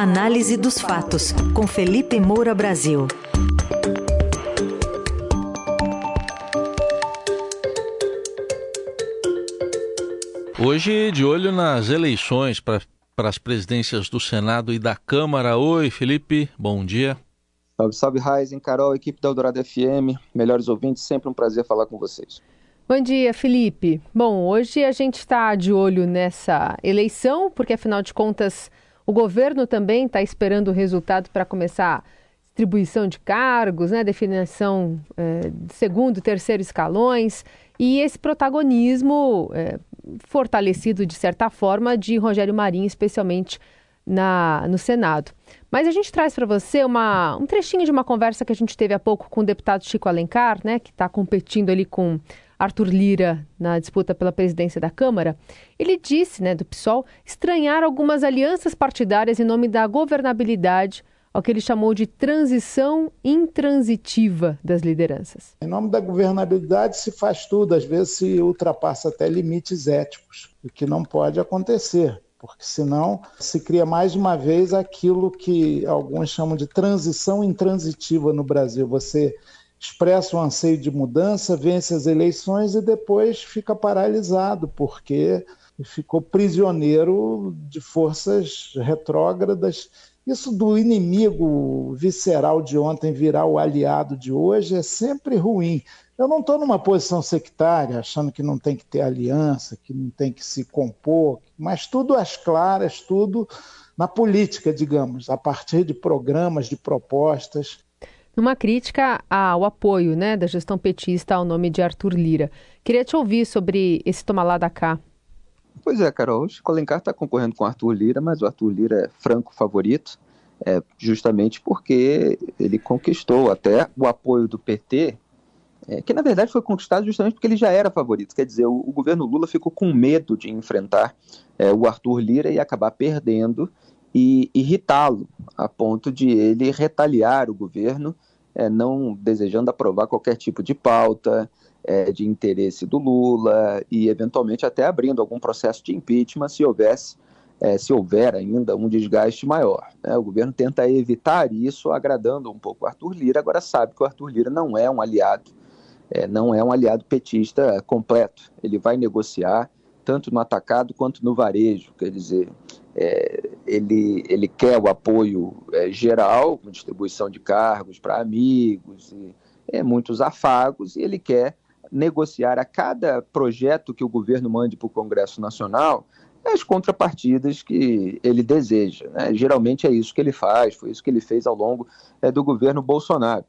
Análise dos fatos, com Felipe Moura Brasil. Hoje, de olho nas eleições para as presidências do Senado e da Câmara. Oi, Felipe, bom dia. Salve, salve, Raizen, Carol, equipe da Eldorado FM, melhores ouvintes, sempre um prazer falar com vocês. Bom dia, Felipe. Bom, hoje a gente está de olho nessa eleição, porque afinal de contas o governo também está esperando o resultado para começar distribuição de cargos, né, definição é, de segundo terceiro escalões, e esse protagonismo é, fortalecido de certa forma de Rogério Marinho, especialmente na, no Senado. Mas a gente traz para você uma, um trechinho de uma conversa que a gente teve há pouco com o deputado Chico Alencar, né, que está competindo ali com Arthur Lira na disputa pela presidência da Câmara, ele disse, né, do PSOL, estranhar algumas alianças partidárias em nome da governabilidade, ao que ele chamou de transição intransitiva das lideranças. Em nome da governabilidade se faz tudo, às vezes se ultrapassa até limites éticos, o que não pode acontecer porque senão se cria mais uma vez aquilo que alguns chamam de transição intransitiva no Brasil. Você expressa um anseio de mudança, vence as eleições e depois fica paralisado, porque ficou prisioneiro de forças retrógradas. Isso do inimigo visceral de ontem virar o aliado de hoje é sempre ruim. Eu não estou numa posição sectária, achando que não tem que ter aliança, que não tem que se compor, mas tudo às claras, tudo na política, digamos, a partir de programas, de propostas numa crítica ao apoio né, da gestão petista ao nome de Arthur Lira. Queria te ouvir sobre esse tomar lá da cá. Pois é, Carol, o Chico Alencar está concorrendo com o Arthur Lira, mas o Arthur Lira é franco favorito, é, justamente porque ele conquistou até o apoio do PT, é, que na verdade foi conquistado justamente porque ele já era favorito. Quer dizer, o, o governo Lula ficou com medo de enfrentar é, o Arthur Lira e acabar perdendo e irritá-lo, a ponto de ele retaliar o governo é, não desejando aprovar qualquer tipo de pauta é, de interesse do Lula e eventualmente até abrindo algum processo de impeachment se houvesse é, se houver ainda um desgaste maior. Né? O governo tenta evitar isso, agradando um pouco o Arthur Lira, agora sabe que o Arthur Lira não é um aliado, é, não é um aliado petista completo. Ele vai negociar tanto no atacado quanto no varejo, quer dizer, é, ele, ele quer o apoio é, geral, com distribuição de cargos para amigos, e, é, muitos afagos, e ele quer negociar a cada projeto que o governo mande para o Congresso Nacional as contrapartidas que ele deseja. Né? Geralmente é isso que ele faz, foi isso que ele fez ao longo é, do governo Bolsonaro.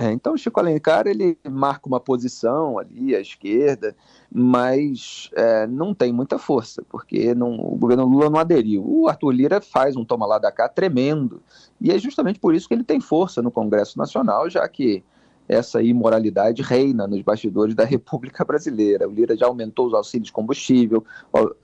É, então, o Chico Alencar ele marca uma posição ali à esquerda, mas é, não tem muita força, porque não, o governo Lula não aderiu. O Arthur Lira faz um toma lá da cá tremendo, e é justamente por isso que ele tem força no Congresso Nacional, já que essa imoralidade reina nos bastidores da República Brasileira. O Lira já aumentou os auxílios de combustível,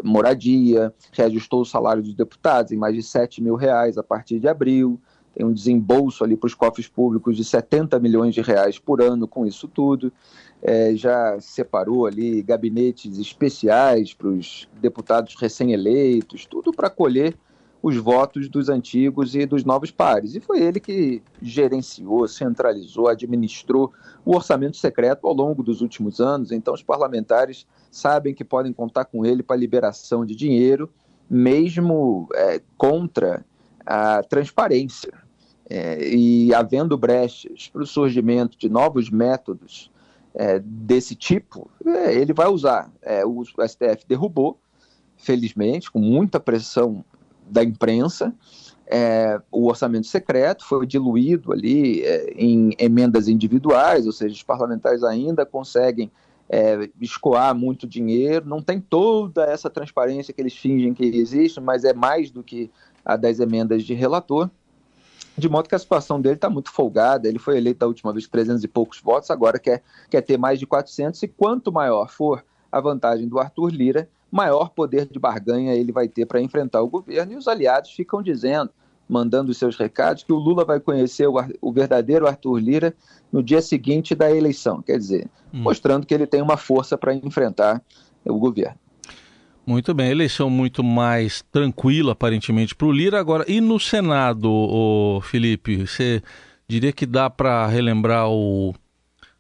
moradia, reajustou o salário dos deputados em mais de 7 mil reais a partir de abril tem um desembolso ali para os cofres públicos de 70 milhões de reais por ano com isso tudo. É, já separou ali gabinetes especiais para os deputados recém-eleitos, tudo para colher os votos dos antigos e dos novos pares. E foi ele que gerenciou, centralizou, administrou o orçamento secreto ao longo dos últimos anos. Então, os parlamentares sabem que podem contar com ele para liberação de dinheiro, mesmo é, contra a transparência. É, e havendo brechas para o surgimento de novos métodos é, desse tipo, é, ele vai usar. É, o STF derrubou, felizmente, com muita pressão da imprensa, é, o orçamento secreto foi diluído ali é, em emendas individuais, ou seja, os parlamentares ainda conseguem escoar muito dinheiro, não tem toda essa transparência que eles fingem que existe, mas é mais do que das emendas de relator de modo que a situação dele está muito folgada. Ele foi eleito a última vez com 300 e poucos votos, agora quer, quer ter mais de 400. E quanto maior for a vantagem do Arthur Lira, maior poder de barganha ele vai ter para enfrentar o governo. E os aliados ficam dizendo, mandando os seus recados, que o Lula vai conhecer o, o verdadeiro Arthur Lira no dia seguinte da eleição. Quer dizer, hum. mostrando que ele tem uma força para enfrentar o governo. Muito bem, eleição muito mais tranquila, aparentemente, para o Lira. Agora, e no Senado, o Felipe, você diria que dá para relembrar o.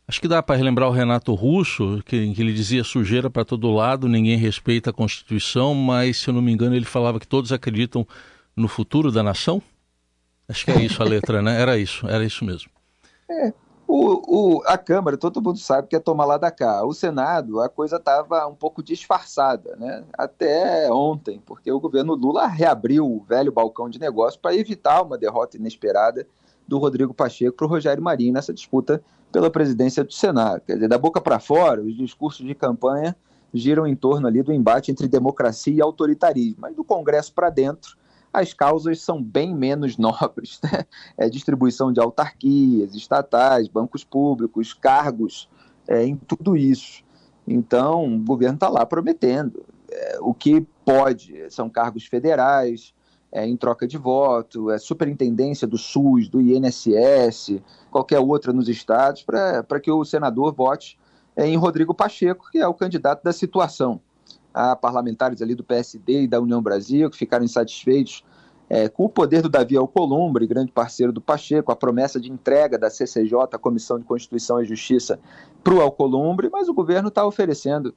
Acho que dá para relembrar o Renato Russo, que, que ele dizia sujeira para todo lado, ninguém respeita a Constituição, mas, se eu não me engano, ele falava que todos acreditam no futuro da nação? Acho que é isso a letra, né? Era isso, era isso mesmo. É, o, o, a Câmara, todo mundo sabe que é tomar lá da cá. O Senado, a coisa estava um pouco disfarçada, né? Até ontem, porque o governo Lula reabriu o velho balcão de negócios para evitar uma derrota inesperada do Rodrigo Pacheco para o Rogério Marinho nessa disputa pela presidência do Senado. Quer dizer, da boca para fora, os discursos de campanha giram em torno ali do embate entre democracia e autoritarismo, mas do Congresso para dentro as causas são bem menos nobres. Né? É distribuição de autarquias, estatais, bancos públicos, cargos, é, em tudo isso. Então, o governo está lá prometendo. É, o que pode são cargos federais, é, em troca de voto, é superintendência do SUS, do INSS, qualquer outra nos estados, para que o senador vote é, em Rodrigo Pacheco, que é o candidato da situação. Há parlamentares ali do PSD e da União Brasil que ficaram insatisfeitos é, com o poder do Davi Alcolumbre, grande parceiro do Pacheco, a promessa de entrega da CCJ, a Comissão de Constituição e Justiça, para o Alcolumbre, mas o governo está oferecendo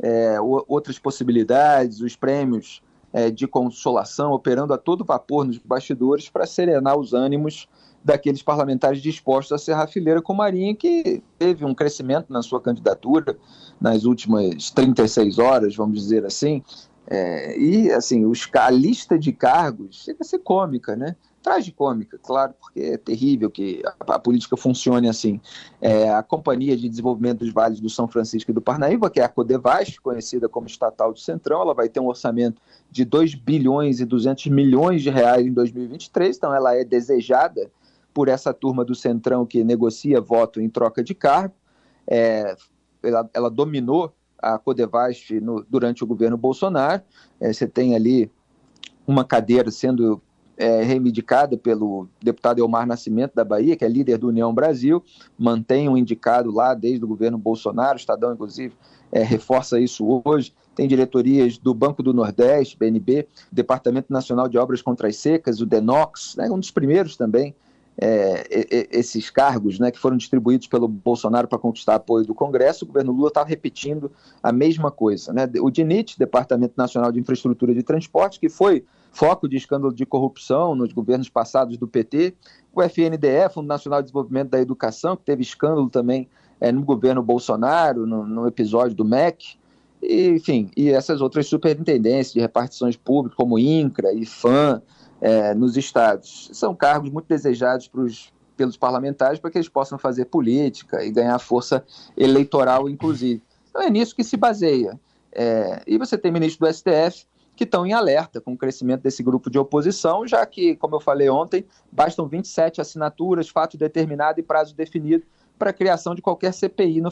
é, outras possibilidades, os prêmios é, de consolação, operando a todo vapor nos bastidores para serenar os ânimos daqueles parlamentares dispostos a serrar fileira com Marinha, que teve um crescimento na sua candidatura nas últimas 36 horas, vamos dizer assim. É, e, assim, os, a lista de cargos chega a ser cômica, né? Tragicômica, claro, porque é terrível que a, a política funcione assim. É, a Companhia de Desenvolvimento dos Vales do São Francisco e do Parnaíba, que é a Codevasf, conhecida como estatal do Centrão, ela vai ter um orçamento de 2 bilhões e 200 milhões de reais em 2023, então ela é desejada por essa turma do Centrão que negocia voto em troca de cargo. É, ela, ela, dominou a Codevasf no, durante o governo Bolsonaro. É, você tem ali uma cadeira sendo é, reivindicada pelo deputado Elmar Nascimento da Bahia, que é líder do União Brasil, mantém um indicado lá desde o governo Bolsonaro, o Estadão, inclusive, é, reforça isso hoje. Tem diretorias do Banco do Nordeste, BNB, Departamento Nacional de Obras Contra as Secas, o DENOX, né, um dos primeiros também é, esses cargos né, que foram distribuídos pelo Bolsonaro para conquistar apoio do Congresso, o governo Lula estava repetindo a mesma coisa. Né? O DINIT, Departamento Nacional de Infraestrutura de Transporte, que foi foco de escândalo de corrupção nos governos passados do PT, o FNDE, Fundo Nacional de Desenvolvimento da Educação, que teve escândalo também é, no governo Bolsonaro, no, no episódio do MEC, e, enfim, e essas outras superintendências de repartições públicas, como INCRA e FAM, é, nos estados. São cargos muito desejados pros, pelos parlamentares para que eles possam fazer política e ganhar força eleitoral, inclusive. Então é nisso que se baseia. É, e você tem ministros do STF que estão em alerta com o crescimento desse grupo de oposição, já que, como eu falei ontem, bastam 27 assinaturas, fato determinado e prazo definido para a criação de qualquer CPI no,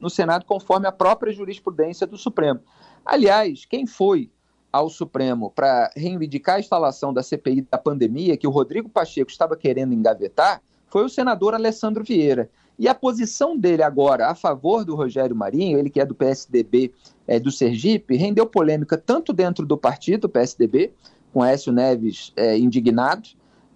no Senado, conforme a própria jurisprudência do Supremo. Aliás, quem foi ao Supremo para reivindicar a instalação da CPI da pandemia, que o Rodrigo Pacheco estava querendo engavetar, foi o senador Alessandro Vieira. E a posição dele agora a favor do Rogério Marinho, ele que é do PSDB é, do Sergipe, rendeu polêmica tanto dentro do partido, PSDB, com Écio Neves é, indignado,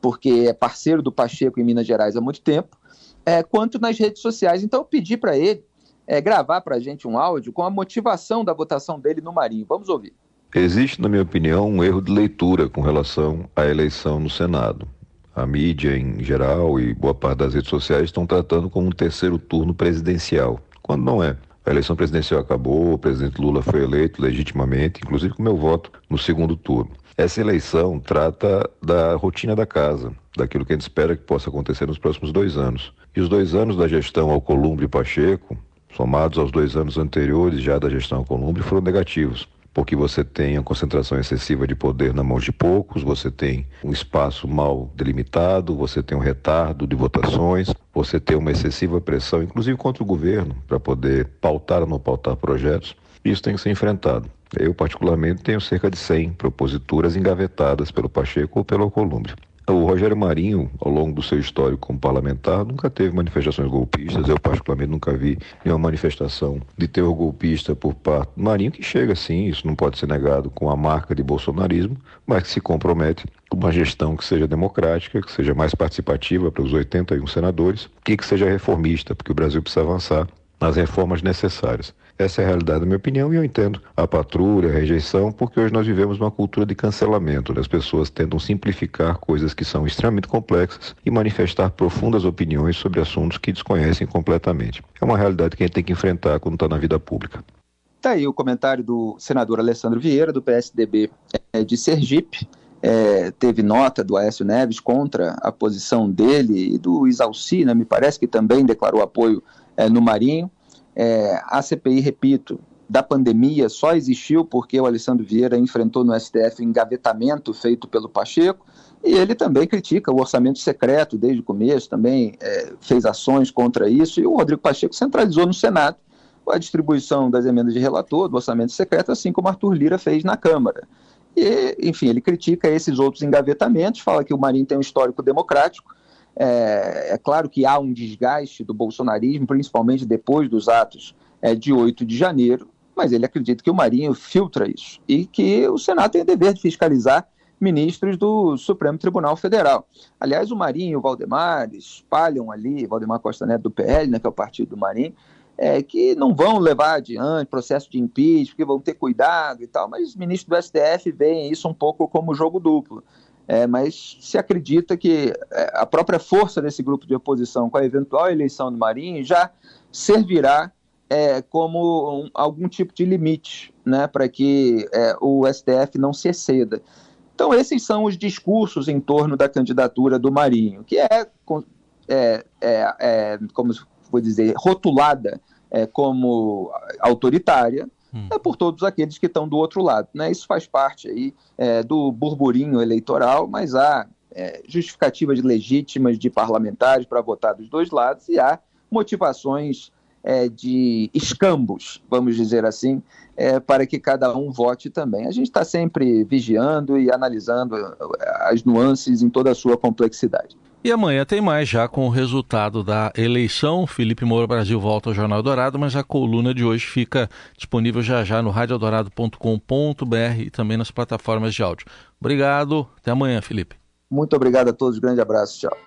porque é parceiro do Pacheco em Minas Gerais há muito tempo, é, quanto nas redes sociais. Então eu pedi para ele é, gravar para a gente um áudio com a motivação da votação dele no Marinho. Vamos ouvir. Existe, na minha opinião, um erro de leitura com relação à eleição no Senado. A mídia em geral e boa parte das redes sociais estão tratando como um terceiro turno presidencial, quando não é. A eleição presidencial acabou, o presidente Lula foi eleito legitimamente, inclusive com meu voto no segundo turno. Essa eleição trata da rotina da casa, daquilo que a gente espera que possa acontecer nos próximos dois anos. E os dois anos da gestão Alcolumbre e Pacheco, somados aos dois anos anteriores já da gestão Alcolumbre, foram negativos porque você tem a concentração excessiva de poder na mão de poucos, você tem um espaço mal delimitado, você tem um retardo de votações, você tem uma excessiva pressão, inclusive contra o governo, para poder pautar ou não pautar projetos. Isso tem que ser enfrentado. Eu, particularmente, tenho cerca de 100 proposituras engavetadas pelo Pacheco ou pelo Alcolumbre. O Rogério Marinho, ao longo do seu histórico como parlamentar, nunca teve manifestações golpistas. Eu, particularmente, nunca vi nenhuma manifestação de terror golpista por parte do Marinho, que chega, sim, isso não pode ser negado, com a marca de bolsonarismo, mas que se compromete com uma gestão que seja democrática, que seja mais participativa para os 81 senadores e que seja reformista, porque o Brasil precisa avançar nas reformas necessárias. Essa é a realidade, na minha opinião, e eu entendo a patrulha, a rejeição, porque hoje nós vivemos uma cultura de cancelamento. Né? As pessoas tentam simplificar coisas que são extremamente complexas e manifestar profundas opiniões sobre assuntos que desconhecem completamente. É uma realidade que a gente tem que enfrentar quando está na vida pública. Está aí o comentário do senador Alessandro Vieira, do PSDB é, de Sergipe. É, teve nota do Aécio Neves contra a posição dele e do Isalci, né, me parece que também declarou apoio é, no Marinho. É, a CPI, repito, da pandemia só existiu porque o Alessandro Vieira enfrentou no STF engavetamento feito pelo Pacheco, e ele também critica o orçamento secreto desde o começo, também é, fez ações contra isso, e o Rodrigo Pacheco centralizou no Senado a distribuição das emendas de relator do orçamento secreto, assim como Arthur Lira fez na Câmara. E, enfim, ele critica esses outros engavetamentos, fala que o Marinho tem um histórico democrático, é, é, claro que há um desgaste do bolsonarismo, principalmente depois dos atos é, de 8 de janeiro, mas ele acredita que o Marinho filtra isso e que o Senado tem o dever de fiscalizar ministros do Supremo Tribunal Federal. Aliás, o Marinho e o Valdemar espalham ali, Valdemar Costa Neto do PL, né, que é o partido do Marinho, é, que não vão levar adiante processo de impeachment, que vão ter cuidado e tal, mas os ministros do STF veem isso um pouco como jogo duplo é, mas se acredita que é, a própria força desse grupo de oposição com a eventual eleição do Marinho já servirá é, como um, algum tipo de limite né, para que é, o STF não se exceda. Então, esses são os discursos em torno da candidatura do Marinho, que é, é, é, como vou dizer, rotulada como autoritária, hum. é por todos aqueles que estão do outro lado. Né? Isso faz parte aí é, do burburinho eleitoral, mas há é, justificativas legítimas de parlamentares para votar dos dois lados e há motivações é, de escambos, vamos dizer assim, é, para que cada um vote também. A gente está sempre vigiando e analisando as nuances em toda a sua complexidade. E amanhã tem mais já com o resultado da eleição. Felipe Moura Brasil volta ao Jornal Dourado, mas a coluna de hoje fica disponível já já no radiodourado.com.br e também nas plataformas de áudio. Obrigado, até amanhã, Felipe. Muito obrigado a todos, grande abraço, tchau.